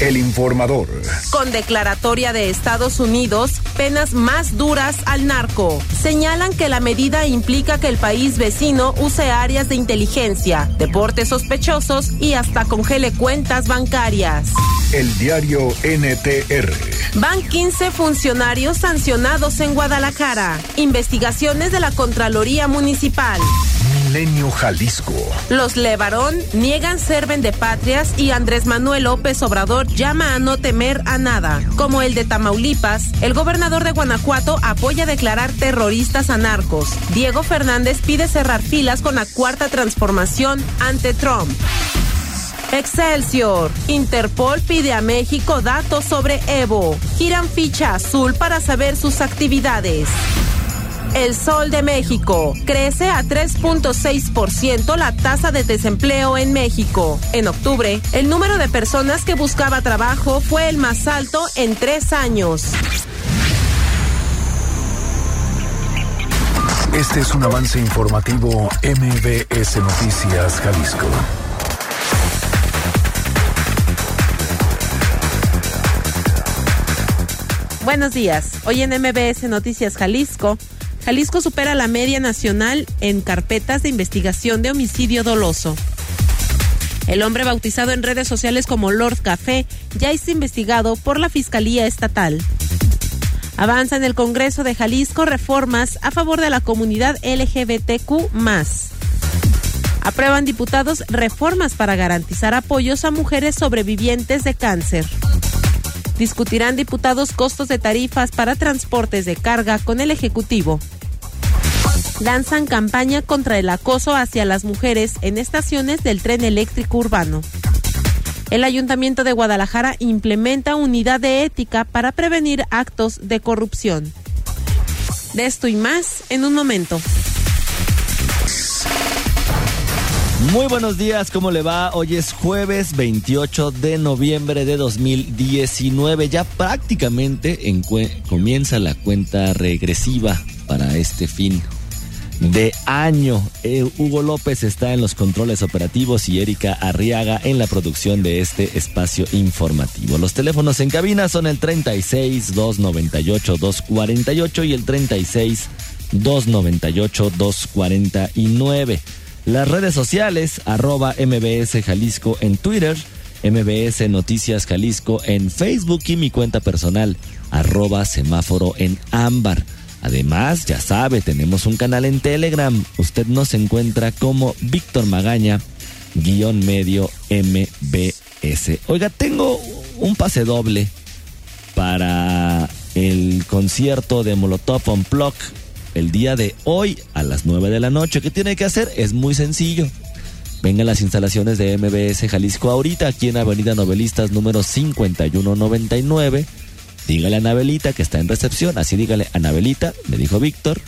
El informador. Con declaratoria de Estados Unidos, penas más duras al narco. Señalan que la medida implica que el país vecino use áreas de inteligencia, deportes sospechosos y hasta congele cuentas bancarias. El diario NTR. Van 15 funcionarios sancionados en Guadalajara. Investigaciones de la Contraloría Municipal. Milenio Jalisco. Los Levarón niegan ser vendepatrias y Andrés Manuel López Obrador llama a no temer a nada. Como el de Tamaulipas, el gobernador de Guanajuato apoya declarar terroristas a narcos. Diego Fernández pide cerrar filas con la cuarta transformación ante Trump. Excelsior. Interpol pide a México datos sobre Evo. Giran ficha azul para saber sus actividades. El Sol de México. Crece a 3.6% la tasa de desempleo en México. En octubre, el número de personas que buscaba trabajo fue el más alto en tres años. Este es un avance informativo MBS Noticias Jalisco. Buenos días. Hoy en MBS Noticias Jalisco. Jalisco supera la media nacional en carpetas de investigación de homicidio doloso. El hombre bautizado en redes sociales como Lord Café ya es investigado por la Fiscalía Estatal. Avanza en el Congreso de Jalisco reformas a favor de la comunidad LGBTQ. Aprueban diputados reformas para garantizar apoyos a mujeres sobrevivientes de cáncer. Discutirán diputados costos de tarifas para transportes de carga con el Ejecutivo. Lanzan campaña contra el acoso hacia las mujeres en estaciones del tren eléctrico urbano. El Ayuntamiento de Guadalajara implementa unidad de ética para prevenir actos de corrupción. De esto y más en un momento. Muy buenos días, ¿cómo le va? Hoy es jueves 28 de noviembre de 2019. Ya prácticamente comienza la cuenta regresiva para este fin de año. Eh, Hugo López está en los controles operativos y Erika Arriaga en la producción de este espacio informativo. Los teléfonos en cabina son el 36 298 248 y el 36 298 249. Las redes sociales, arroba MBS Jalisco en Twitter, MBS Noticias Jalisco en Facebook y mi cuenta personal, arroba semáforo en ámbar. Además, ya sabe, tenemos un canal en Telegram. Usted nos encuentra como Víctor Magaña, guion medio MBS. Oiga, tengo un pase doble para el concierto de Molotov Unplugged el día de hoy a las 9 de la noche. ¿Qué tiene que hacer? Es muy sencillo. Venga a las instalaciones de MBS Jalisco ahorita, aquí en Avenida Novelistas número 5199. Dígale a Anabelita que está en recepción, así dígale a Anabelita, me dijo Víctor,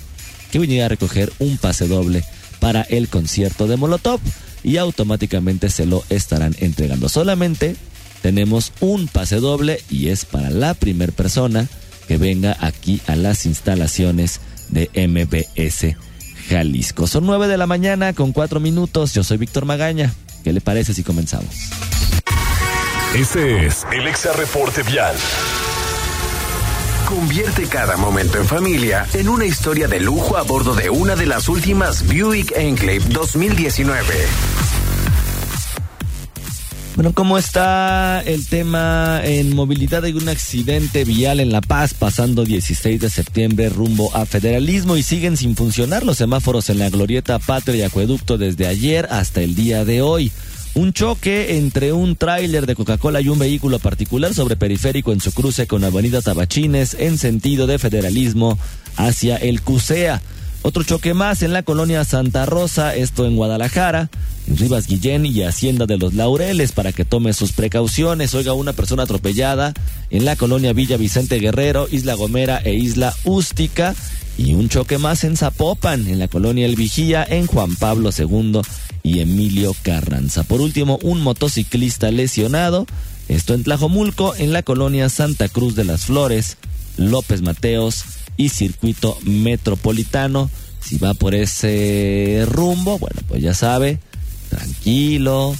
que viniera a recoger un pase doble para el concierto de Molotov y automáticamente se lo estarán entregando. Solamente tenemos un pase doble y es para la primera persona que venga aquí a las instalaciones de MBS Jalisco. Son nueve de la mañana con cuatro minutos. Yo soy Víctor Magaña. ¿Qué le parece si comenzamos? Este es el Exa Reporte Vial. Convierte cada momento en familia en una historia de lujo a bordo de una de las últimas Buick Enclave 2019. Bueno, ¿cómo está el tema en movilidad? Hay un accidente vial en La Paz pasando 16 de septiembre rumbo a federalismo y siguen sin funcionar los semáforos en la glorieta Patria y Acueducto desde ayer hasta el día de hoy. Un choque entre un tráiler de Coca-Cola y un vehículo particular sobre periférico en su cruce con Avenida Tabachines en sentido de federalismo hacia el CUSEA. Otro choque más en la colonia Santa Rosa, esto en Guadalajara, en Rivas Guillén y Hacienda de los Laureles para que tome sus precauciones. Oiga, una persona atropellada en la colonia Villa Vicente Guerrero, Isla Gomera e Isla Ústica. Y un choque más en Zapopan, en la colonia El Vigía, en Juan Pablo II y Emilio Carranza. Por último, un motociclista lesionado, esto en Tlajomulco, en la colonia Santa Cruz de las Flores, López Mateos y Circuito Metropolitano. Si va por ese rumbo, bueno, pues ya sabe, tranquilo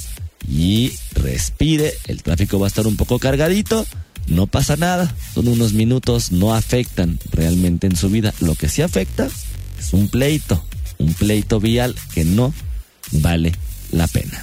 y respire. El tráfico va a estar un poco cargadito. No pasa nada. Son unos minutos, no afectan realmente en su vida. Lo que sí afecta es un pleito. Un pleito vial que no vale la pena.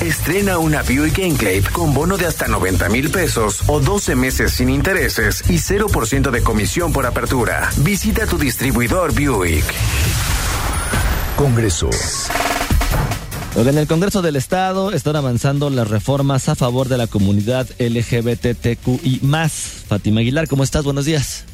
Estrena una Buick Enclave con bono de hasta 90 mil pesos o 12 meses sin intereses y 0% de comisión por apertura. Visita tu distribuidor Buick. Congreso. En el Congreso del Estado están avanzando las reformas a favor de la comunidad LGBTQI. Fátima Aguilar, ¿cómo estás? Buenos días.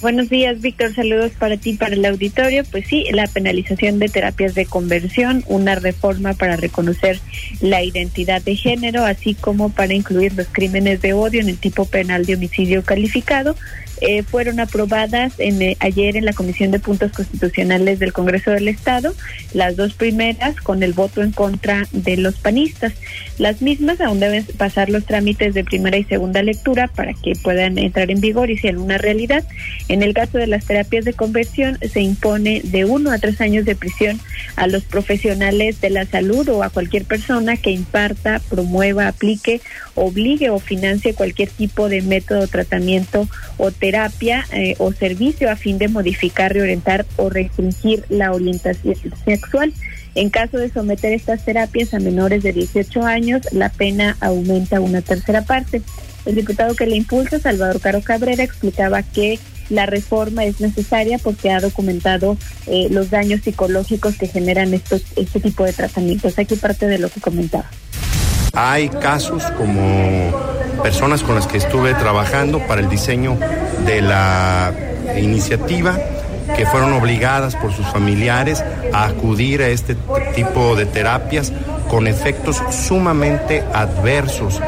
Buenos días, Víctor. Saludos para ti, para el auditorio. Pues sí, la penalización de terapias de conversión, una reforma para reconocer la identidad de género, así como para incluir los crímenes de odio en el tipo penal de homicidio calificado, eh, fueron aprobadas en, eh, ayer en la Comisión de Puntos Constitucionales del Congreso del Estado, las dos primeras con el voto en contra de los panistas. Las mismas aún deben pasar los trámites de primera y segunda lectura para que puedan entrar en vigor y sean una realidad. En el caso de las terapias de conversión se impone de uno a tres años de prisión a los profesionales de la salud o a cualquier persona que imparta, promueva, aplique, obligue o financie cualquier tipo de método, tratamiento o terapia eh, o servicio a fin de modificar, reorientar o restringir la orientación sexual. En caso de someter estas terapias a menores de 18 años, la pena aumenta una tercera parte. El diputado que le impulsa, Salvador Caro Cabrera, explicaba que la reforma es necesaria porque ha documentado eh, los daños psicológicos que generan estos, este tipo de tratamientos. Aquí parte de lo que comentaba. Hay casos como personas con las que estuve trabajando para el diseño de la iniciativa que fueron obligadas por sus familiares a acudir a este tipo de terapias con efectos sumamente adversos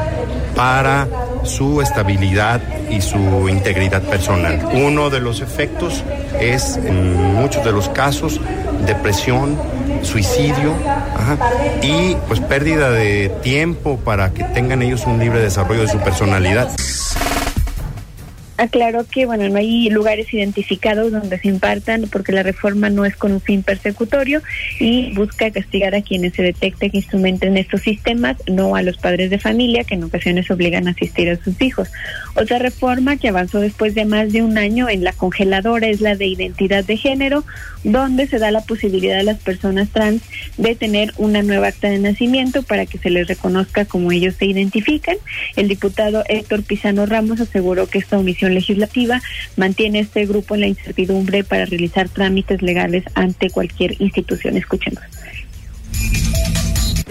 para su estabilidad y su integridad personal. Uno de los efectos es, en muchos de los casos, depresión, suicidio y pues pérdida de tiempo para que tengan ellos un libre desarrollo de su personalidad. Aclaró que bueno no hay lugares identificados donde se impartan porque la reforma no es con un fin persecutorio y busca castigar a quienes se detecte que instrumenten estos sistemas, no a los padres de familia que en ocasiones obligan a asistir a sus hijos. Otra reforma que avanzó después de más de un año en la congeladora es la de identidad de género, donde se da la posibilidad a las personas trans de tener una nueva acta de nacimiento para que se les reconozca como ellos se identifican. El diputado Héctor Pizano Ramos aseguró que esta omisión legislativa mantiene este grupo en la incertidumbre para realizar trámites legales ante cualquier institución. Escuchemos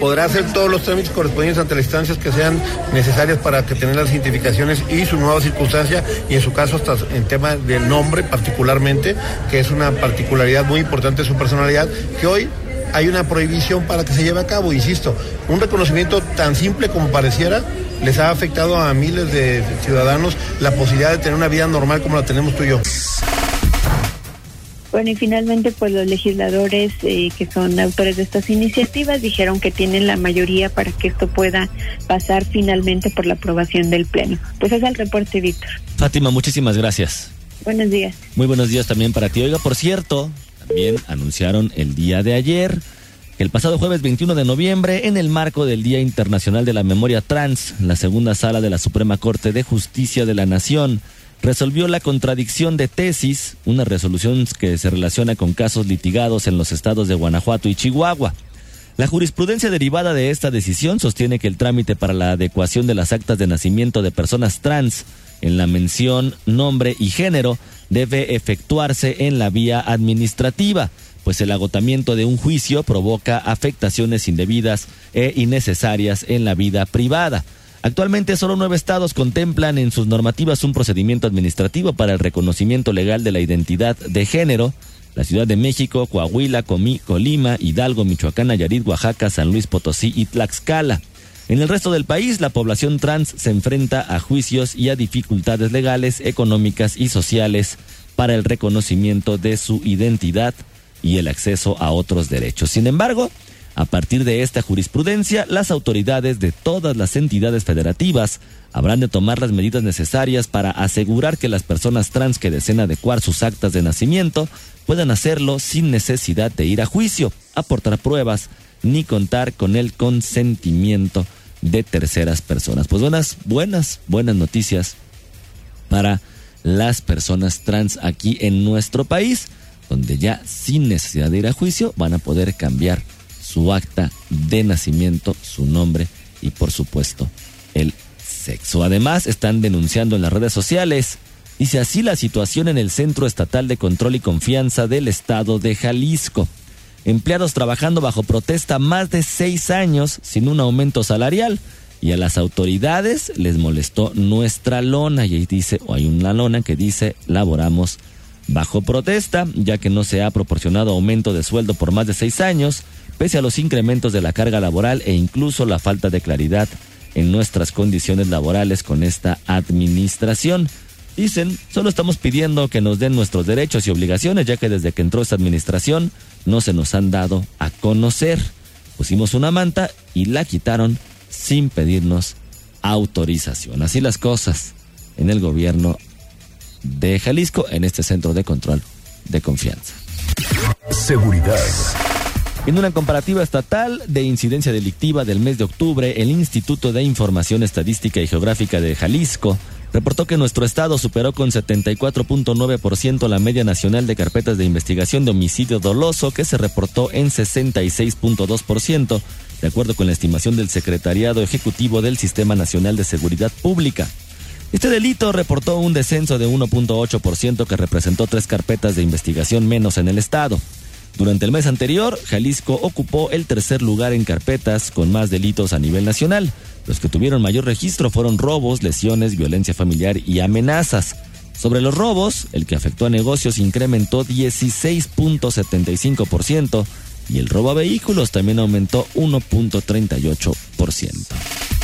podrá hacer todos los trámites correspondientes ante las instancias que sean necesarias para que tener las identificaciones y su nueva circunstancia y en su caso hasta en tema del nombre particularmente, que es una particularidad muy importante de su personalidad, que hoy hay una prohibición para que se lleve a cabo, insisto, un reconocimiento tan simple como pareciera les ha afectado a miles de ciudadanos la posibilidad de tener una vida normal como la tenemos tú y yo. Bueno, y finalmente, pues los legisladores eh, que son autores de estas iniciativas dijeron que tienen la mayoría para que esto pueda pasar finalmente por la aprobación del Pleno. Pues es el reporte, Víctor. Fátima, muchísimas gracias. Buenos días. Muy buenos días también para ti. Oiga, por cierto, también anunciaron el día de ayer el pasado jueves 21 de noviembre, en el marco del Día Internacional de la Memoria Trans, la segunda sala de la Suprema Corte de Justicia de la Nación resolvió la contradicción de tesis, una resolución que se relaciona con casos litigados en los estados de Guanajuato y Chihuahua. La jurisprudencia derivada de esta decisión sostiene que el trámite para la adecuación de las actas de nacimiento de personas trans en la mención nombre y género debe efectuarse en la vía administrativa, pues el agotamiento de un juicio provoca afectaciones indebidas e innecesarias en la vida privada. Actualmente solo nueve estados contemplan en sus normativas un procedimiento administrativo para el reconocimiento legal de la identidad de género. La Ciudad de México, Coahuila, Colima, Hidalgo, Michoacán, Nayarit, Oaxaca, San Luis Potosí y Tlaxcala. En el resto del país, la población trans se enfrenta a juicios y a dificultades legales, económicas y sociales para el reconocimiento de su identidad y el acceso a otros derechos. Sin embargo, a partir de esta jurisprudencia, las autoridades de todas las entidades federativas habrán de tomar las medidas necesarias para asegurar que las personas trans que deseen adecuar sus actas de nacimiento puedan hacerlo sin necesidad de ir a juicio, aportar pruebas ni contar con el consentimiento de terceras personas. Pues buenas, buenas, buenas noticias para las personas trans aquí en nuestro país, donde ya sin necesidad de ir a juicio van a poder cambiar su acta de nacimiento, su nombre y por supuesto el sexo. Además están denunciando en las redes sociales, dice así la situación en el Centro Estatal de Control y Confianza del Estado de Jalisco. Empleados trabajando bajo protesta más de seis años sin un aumento salarial y a las autoridades les molestó nuestra lona y ahí dice, o hay una lona que dice, laboramos bajo protesta, ya que no se ha proporcionado aumento de sueldo por más de seis años pese a los incrementos de la carga laboral e incluso la falta de claridad en nuestras condiciones laborales con esta administración. Dicen, solo estamos pidiendo que nos den nuestros derechos y obligaciones, ya que desde que entró esta administración no se nos han dado a conocer. Pusimos una manta y la quitaron sin pedirnos autorización. Así las cosas en el gobierno de Jalisco, en este centro de control de confianza. Seguridad. En una comparativa estatal de incidencia delictiva del mes de octubre, el Instituto de Información Estadística y Geográfica de Jalisco reportó que nuestro estado superó con 74.9% la media nacional de carpetas de investigación de homicidio doloso que se reportó en 66.2%, de acuerdo con la estimación del Secretariado Ejecutivo del Sistema Nacional de Seguridad Pública. Este delito reportó un descenso de 1.8% que representó tres carpetas de investigación menos en el estado. Durante el mes anterior, Jalisco ocupó el tercer lugar en carpetas con más delitos a nivel nacional. Los que tuvieron mayor registro fueron robos, lesiones, violencia familiar y amenazas. Sobre los robos, el que afectó a negocios incrementó 16.75% y el robo a vehículos también aumentó 1.38%.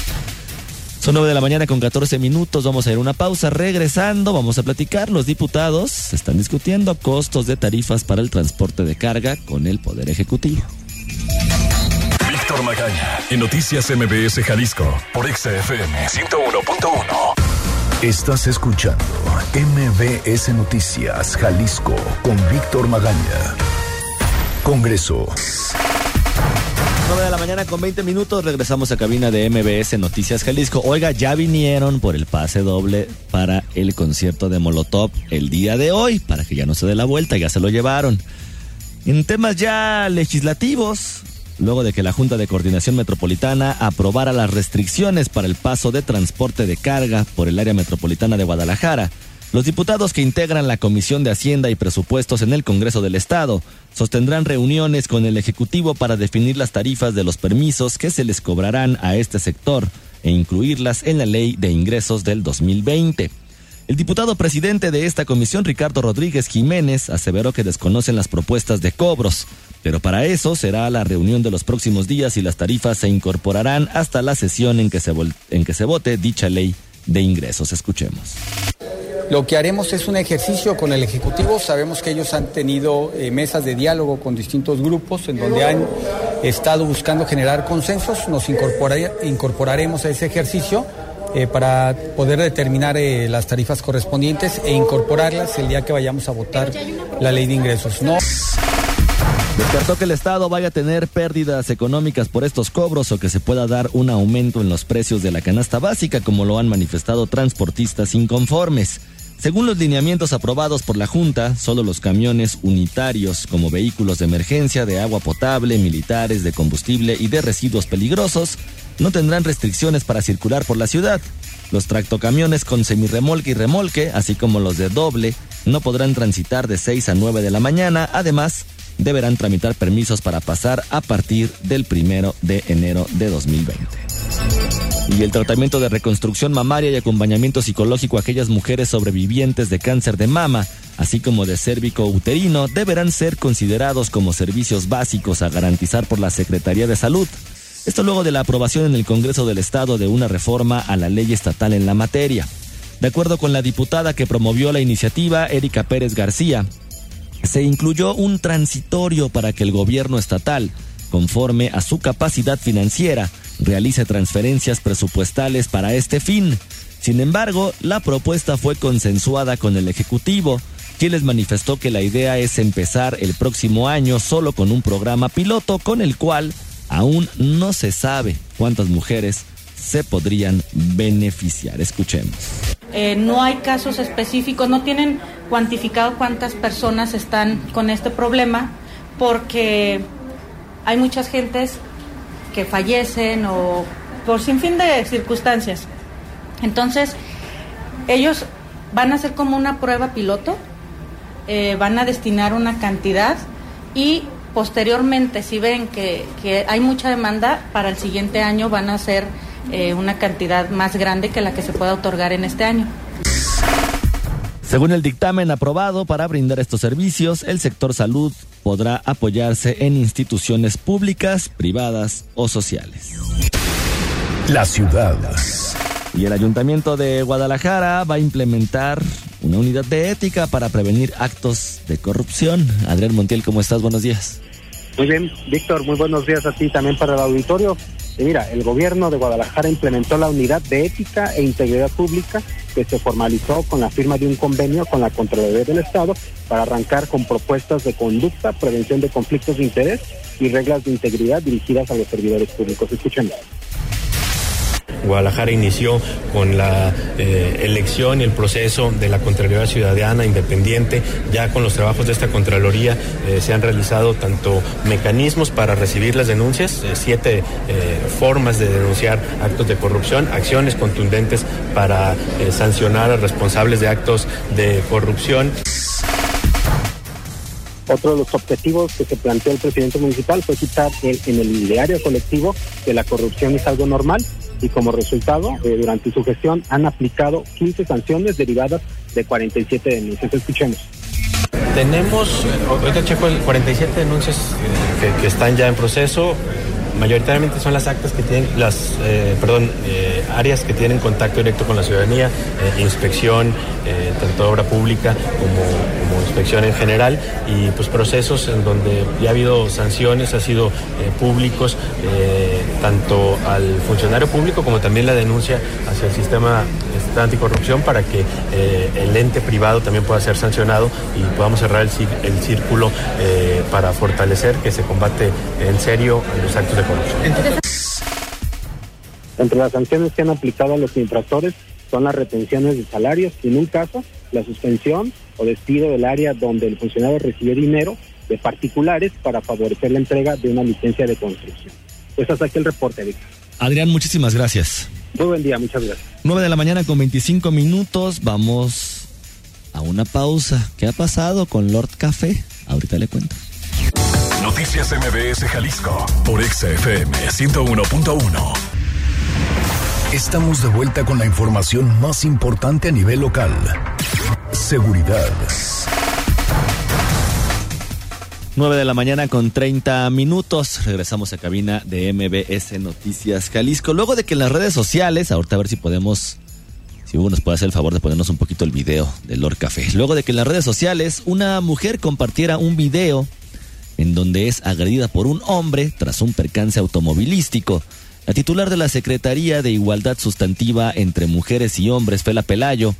Son 9 de la mañana con 14 minutos. Vamos a ir a una pausa. Regresando, vamos a platicar. Los diputados están discutiendo costos de tarifas para el transporte de carga con el Poder Ejecutivo. Víctor Magaña, en Noticias MBS Jalisco, por XFM 101.1. Estás escuchando MBS Noticias Jalisco con Víctor Magaña. Congreso. 9 de la mañana con 20 minutos regresamos a cabina de MBS Noticias Jalisco. Oiga, ya vinieron por el pase doble para el concierto de Molotov el día de hoy, para que ya no se dé la vuelta, ya se lo llevaron. En temas ya legislativos, luego de que la Junta de Coordinación Metropolitana aprobara las restricciones para el paso de transporte de carga por el área metropolitana de Guadalajara, los diputados que integran la Comisión de Hacienda y Presupuestos en el Congreso del Estado sostendrán reuniones con el Ejecutivo para definir las tarifas de los permisos que se les cobrarán a este sector e incluirlas en la Ley de Ingresos del 2020. El diputado presidente de esta comisión, Ricardo Rodríguez Jiménez, aseveró que desconocen las propuestas de cobros, pero para eso será la reunión de los próximos días y las tarifas se incorporarán hasta la sesión en que se, en que se vote dicha ley de ingresos. Escuchemos. Lo que haremos es un ejercicio con el Ejecutivo. Sabemos que ellos han tenido eh, mesas de diálogo con distintos grupos en donde han estado buscando generar consensos. Nos incorporaremos a ese ejercicio eh, para poder determinar eh, las tarifas correspondientes e incorporarlas el día que vayamos a votar la ley de ingresos. Descartó que el Estado vaya a tener pérdidas económicas por estos cobros o que se pueda dar un aumento en los precios de la canasta básica, como lo han manifestado transportistas inconformes. Según los lineamientos aprobados por la Junta, solo los camiones unitarios como vehículos de emergencia, de agua potable, militares, de combustible y de residuos peligrosos no tendrán restricciones para circular por la ciudad. Los tractocamiones con semirremolque y remolque, así como los de doble, no podrán transitar de 6 a 9 de la mañana. Además, deberán tramitar permisos para pasar a partir del primero de enero de 2020. Y el tratamiento de reconstrucción mamaria y acompañamiento psicológico a aquellas mujeres sobrevivientes de cáncer de mama, así como de cérvico uterino, deberán ser considerados como servicios básicos a garantizar por la Secretaría de Salud. Esto luego de la aprobación en el Congreso del Estado de una reforma a la ley estatal en la materia. De acuerdo con la diputada que promovió la iniciativa, Erika Pérez García, se incluyó un transitorio para que el gobierno estatal, conforme a su capacidad financiera, realice transferencias presupuestales para este fin. Sin embargo, la propuesta fue consensuada con el Ejecutivo, quien les manifestó que la idea es empezar el próximo año solo con un programa piloto con el cual aún no se sabe cuántas mujeres se podrían beneficiar. Escuchemos. Eh, no hay casos específicos, no tienen cuantificado cuántas personas están con este problema porque hay muchas gentes que fallecen o por sin fin de circunstancias. Entonces, ellos van a hacer como una prueba piloto, eh, van a destinar una cantidad y posteriormente, si ven que, que hay mucha demanda, para el siguiente año van a hacer eh, una cantidad más grande que la que se pueda otorgar en este año. Según el dictamen aprobado para brindar estos servicios, el sector salud podrá apoyarse en instituciones públicas, privadas o sociales. La ciudad. Y el Ayuntamiento de Guadalajara va a implementar una unidad de ética para prevenir actos de corrupción. Adrián Montiel, ¿cómo estás? Buenos días. Muy bien, Víctor, muy buenos días a ti también para el auditorio. Mira, el gobierno de Guadalajara implementó la unidad de ética e integridad pública que se formalizó con la firma de un convenio con la Contraloría del Estado para arrancar con propuestas de conducta, prevención de conflictos de interés y reglas de integridad dirigidas a los servidores públicos. Escuchen. Guadalajara inició con la eh, elección y el proceso de la Contraloría Ciudadana Independiente. Ya con los trabajos de esta Contraloría eh, se han realizado tanto mecanismos para recibir las denuncias, eh, siete formas de denunciar actos de corrupción, acciones contundentes para sancionar a responsables de actos de corrupción. Otro de los objetivos que se planteó el presidente municipal fue quitar en el ideario colectivo que la corrupción es algo normal y como resultado, eh, durante su gestión han aplicado 15 sanciones derivadas de 47 denuncias. Escuchemos. Tenemos, ahorita checo, 47 denuncias eh, que están ya en proceso mayoritariamente son las actas que tienen, las, eh, perdón, eh, áreas que tienen contacto directo con la ciudadanía, eh, inspección, tanto obra pública como, como, inspección en general, y pues procesos en donde ya ha habido sanciones, ha sido públicos, tanto al funcionario público como también la denuncia hacia el sistema anticorrupción para que el ente privado también pueda ser sancionado y podamos cerrar el, el círculo para fortalecer que se combate en serio los actos de entre las sanciones que han aplicado a los infractores son las retenciones de salarios y en un caso la suspensión o despido del área donde el funcionario recibe dinero de particulares para favorecer la entrega de una licencia de construcción. Pues hasta aquí el reporte, Víctor. Adrián, muchísimas gracias. Muy buen día, muchas gracias. 9 de la mañana con 25 minutos, vamos a una pausa. ¿Qué ha pasado con Lord Café? Ahorita le cuento. Noticias MBS Jalisco por XFM 101.1. Estamos de vuelta con la información más importante a nivel local. Seguridad. 9 de la mañana con 30 minutos. Regresamos a cabina de MBS Noticias Jalisco. Luego de que en las redes sociales, ahorita a ver si podemos, si Hugo nos puede hacer el favor de ponernos un poquito el video del Lord Café. Luego de que en las redes sociales una mujer compartiera un video en donde es agredida por un hombre tras un percance automovilístico. La titular de la Secretaría de Igualdad Sustantiva entre Mujeres y Hombres, Fela Pelayo,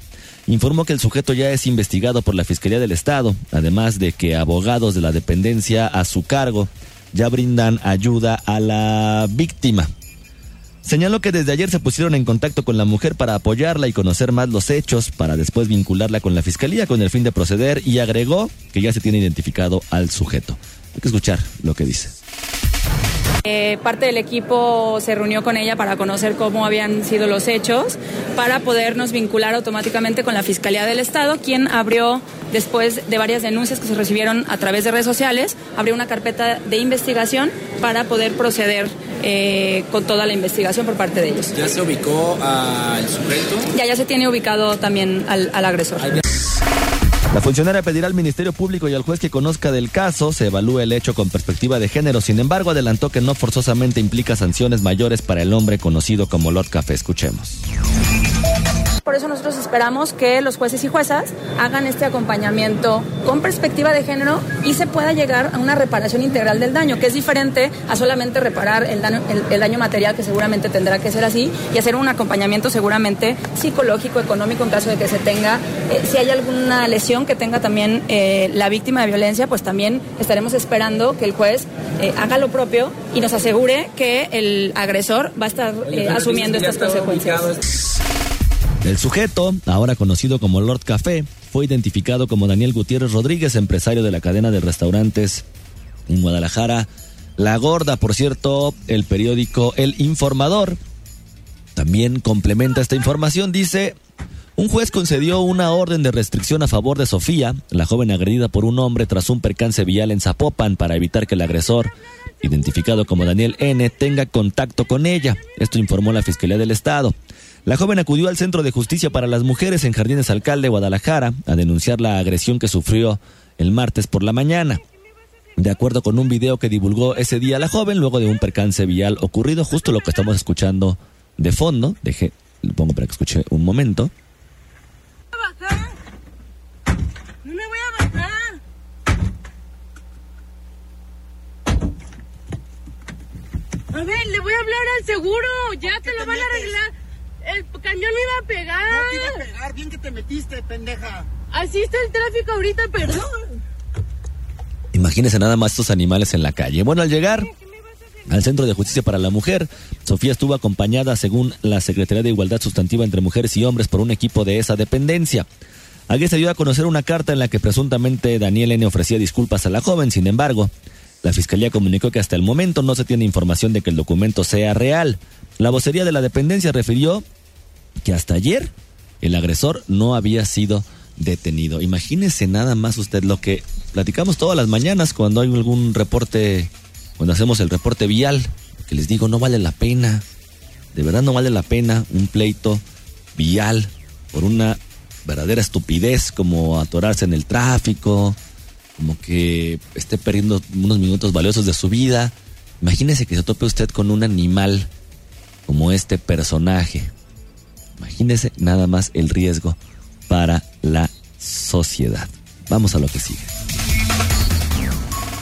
informó que el sujeto ya es investigado por la Fiscalía del Estado, además de que abogados de la dependencia a su cargo ya brindan ayuda a la víctima. Señaló que desde ayer se pusieron en contacto con la mujer para apoyarla y conocer más los hechos, para después vincularla con la fiscalía con el fin de proceder y agregó que ya se tiene identificado al sujeto. Hay que escuchar lo que dice. Eh, parte del equipo se reunió con ella para conocer cómo habían sido los hechos, para podernos vincular automáticamente con la Fiscalía del Estado, quien abrió después de varias denuncias que se recibieron a través de redes sociales, abrió una carpeta de investigación para poder proceder eh, con toda la investigación por parte de ellos. ¿Ya se ubicó al sujeto? Ya, ya se tiene ubicado también al, al agresor. La funcionaria pedirá al Ministerio Público y al juez que conozca del caso, se evalúe el hecho con perspectiva de género. Sin embargo, adelantó que no forzosamente implica sanciones mayores para el hombre conocido como Lord Café. Escuchemos. Por eso nosotros esperamos que los jueces y juezas hagan este acompañamiento con perspectiva de género y se pueda llegar a una reparación integral del daño, que es diferente a solamente reparar el daño, el, el daño material, que seguramente tendrá que ser así, y hacer un acompañamiento seguramente psicológico, económico, en caso de que se tenga. Eh, si hay alguna lesión que tenga también eh, la víctima de violencia, pues también estaremos esperando que el juez eh, haga lo propio y nos asegure que el agresor va a estar asumiendo estas consecuencias. El sujeto, ahora conocido como Lord Café, fue identificado como Daniel Gutiérrez Rodríguez, empresario de la cadena de restaurantes en Guadalajara. La Gorda, por cierto, el periódico El Informador también complementa esta información. Dice, un juez concedió una orden de restricción a favor de Sofía, la joven agredida por un hombre tras un percance vial en Zapopan para evitar que el agresor, identificado como Daniel N., tenga contacto con ella. Esto informó la Fiscalía del Estado. La joven acudió al Centro de Justicia para las Mujeres en Jardines Alcalde, Guadalajara, a denunciar la agresión que sufrió el martes por la mañana. De acuerdo con un video que divulgó ese día la joven, luego de un percance vial ocurrido, justo lo que estamos escuchando de fondo, deje, lo pongo para que escuche un momento. A ver, le voy a hablar al seguro. Ya te lo van a arreglar. El cañón iba a pegar. No te iba a pegar, bien que te metiste, pendeja. Así está el tráfico ahorita, perdón. Imagínense nada más estos animales en la calle. Bueno, al llegar al Centro de Justicia para la Mujer, Sofía estuvo acompañada, según la Secretaría de Igualdad Sustantiva entre Mujeres y Hombres, por un equipo de esa dependencia. Allí se dio a conocer una carta en la que presuntamente Daniel N. ofrecía disculpas a la joven, sin embargo, la Fiscalía comunicó que hasta el momento no se tiene información de que el documento sea real. La vocería de la dependencia refirió que hasta ayer el agresor no había sido detenido. Imagínese nada más usted lo que platicamos todas las mañanas cuando hay algún reporte, cuando hacemos el reporte vial, que les digo, no vale la pena, de verdad no vale la pena un pleito vial por una verdadera estupidez como atorarse en el tráfico, como que esté perdiendo unos minutos valiosos de su vida. Imagínese que se tope usted con un animal como este personaje. Imagínese nada más el riesgo para la sociedad. Vamos a lo que sigue.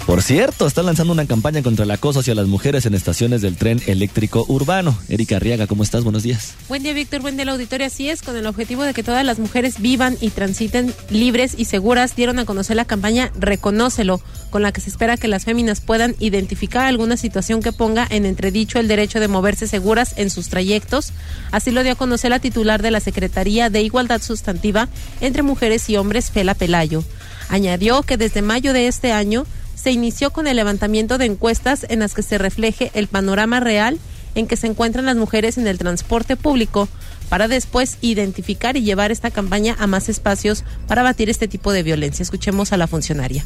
Por cierto, está lanzando una campaña contra el acoso hacia las mujeres en estaciones del tren eléctrico urbano. Erika Arriaga, ¿cómo estás? Buenos días. Buen día, Víctor. Buen día, la auditorio. Así es, con el objetivo de que todas las mujeres vivan y transiten libres y seguras, dieron a conocer la campaña Reconócelo, con la que se espera que las féminas puedan identificar alguna situación que ponga en entredicho el derecho de moverse seguras en sus trayectos. Así lo dio a conocer la titular de la Secretaría de Igualdad Sustantiva entre Mujeres y Hombres, Fela Pelayo. Añadió que desde mayo de este año se inició con el levantamiento de encuestas en las que se refleje el panorama real en que se encuentran las mujeres en el transporte público para después identificar y llevar esta campaña a más espacios para batir este tipo de violencia. Escuchemos a la funcionaria.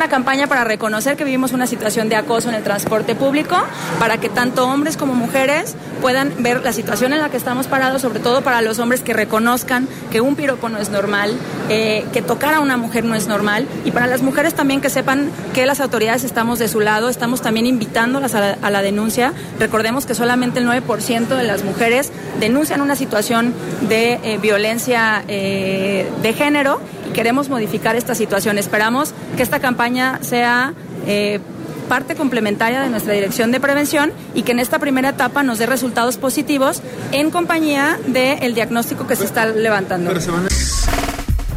Una campaña para reconocer que vivimos una situación de acoso en el transporte público, para que tanto hombres como mujeres puedan ver la situación en la que estamos parados, sobre todo para los hombres que reconozcan que un piropo no es normal, eh, que tocar a una mujer no es normal, y para las mujeres también que sepan que las autoridades estamos de su lado, estamos también invitándolas a la, denuncia. Recordemos que solamente el 9% de las mujeres denuncian una situación de eh, violencia eh, de género queremos modificar esta situación. Esperamos que esta campaña sea eh, parte complementaria de nuestra dirección de prevención y que en esta primera etapa nos dé resultados positivos en compañía del diagnóstico que se está levantando.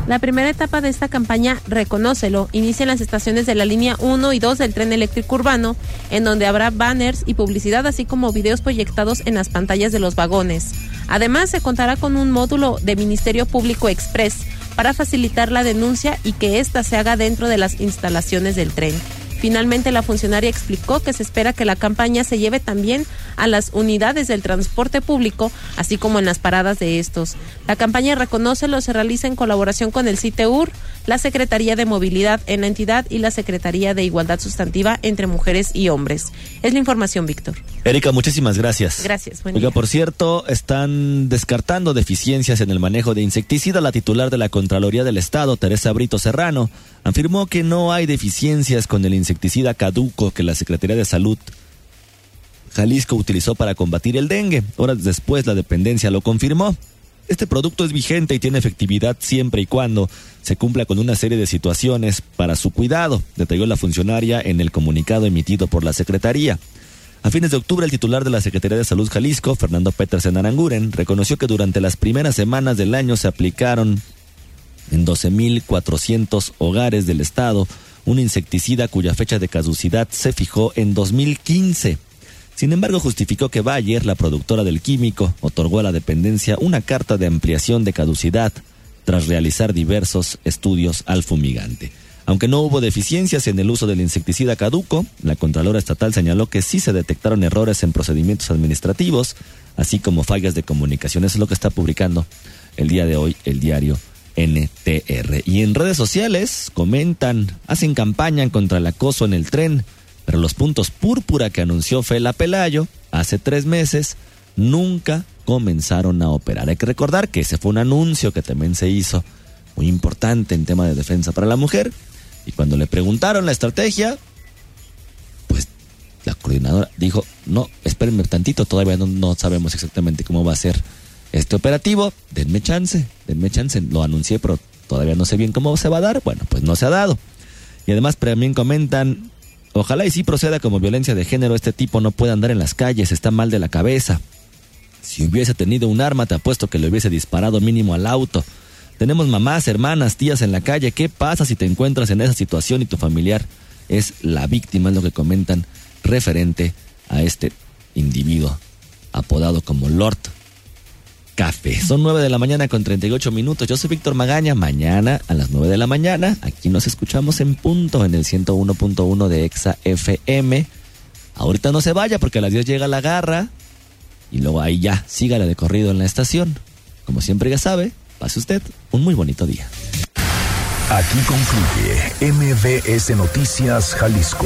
La primera etapa de esta campaña, Reconócelo, inicia en las estaciones de la línea 1 y 2 del tren eléctrico urbano, en donde habrá banners y publicidad, así como videos proyectados en las pantallas de los vagones. Además, se contará con un módulo de Ministerio Público Express para facilitar la denuncia y que ésta se haga dentro de las instalaciones del tren. Finalmente, la funcionaria explicó que se espera que la campaña se lleve también a las unidades del transporte público, así como en las paradas de estos. La campaña Reconócelo se realiza en colaboración con el CITEUR, la Secretaría de Movilidad en la entidad y la Secretaría de Igualdad Sustantiva entre Mujeres y Hombres. Es la información, Víctor. Erika, muchísimas gracias. Gracias. Oiga, por cierto, están descartando deficiencias en el manejo de insecticida. La titular de la Contraloría del Estado, Teresa Brito Serrano, afirmó que no hay deficiencias con el insecticida caduco que la Secretaría de Salud Jalisco utilizó para combatir el dengue. Horas después la dependencia lo confirmó. Este producto es vigente y tiene efectividad siempre y cuando se cumpla con una serie de situaciones para su cuidado, detalló la funcionaria en el comunicado emitido por la Secretaría. A fines de octubre, el titular de la Secretaría de Salud Jalisco, Fernando Petersen Aranguren, reconoció que durante las primeras semanas del año se aplicaron en 12.400 hogares del estado un insecticida cuya fecha de caducidad se fijó en 2015. Sin embargo, justificó que Bayer, la productora del químico, otorgó a la dependencia una carta de ampliación de caducidad tras realizar diversos estudios al fumigante. Aunque no hubo deficiencias en el uso del insecticida caduco, la Contralora Estatal señaló que sí se detectaron errores en procedimientos administrativos, así como fallas de comunicación. Eso es lo que está publicando el día de hoy el diario NTR. Y en redes sociales comentan, hacen campaña contra el acoso en el tren, pero los puntos púrpura que anunció Fela Pelayo hace tres meses nunca comenzaron a operar. Hay que recordar que ese fue un anuncio que también se hizo muy importante en tema de defensa para la mujer. Y cuando le preguntaron la estrategia, pues la coordinadora dijo, no, espérenme tantito, todavía no, no sabemos exactamente cómo va a ser este operativo, denme chance, denme chance, lo anuncié, pero todavía no sé bien cómo se va a dar, bueno, pues no se ha dado. Y además también comentan, ojalá y sí proceda como violencia de género, este tipo no puede andar en las calles, está mal de la cabeza. Si hubiese tenido un arma, te apuesto que le hubiese disparado mínimo al auto. Tenemos mamás, hermanas, tías en la calle. ¿Qué pasa si te encuentras en esa situación y tu familiar es la víctima? Es lo que comentan referente a este individuo apodado como Lord Café. Son 9 de la mañana con 38 minutos. Yo soy Víctor Magaña. Mañana a las 9 de la mañana, aquí nos escuchamos en punto en el 101.1 de Exa FM. Ahorita no se vaya porque a las 10 llega la garra y luego ahí ya, sígala de corrido en la estación. Como siempre ya sabe, pase usted un muy bonito día. Aquí concluye MBS Noticias Jalisco.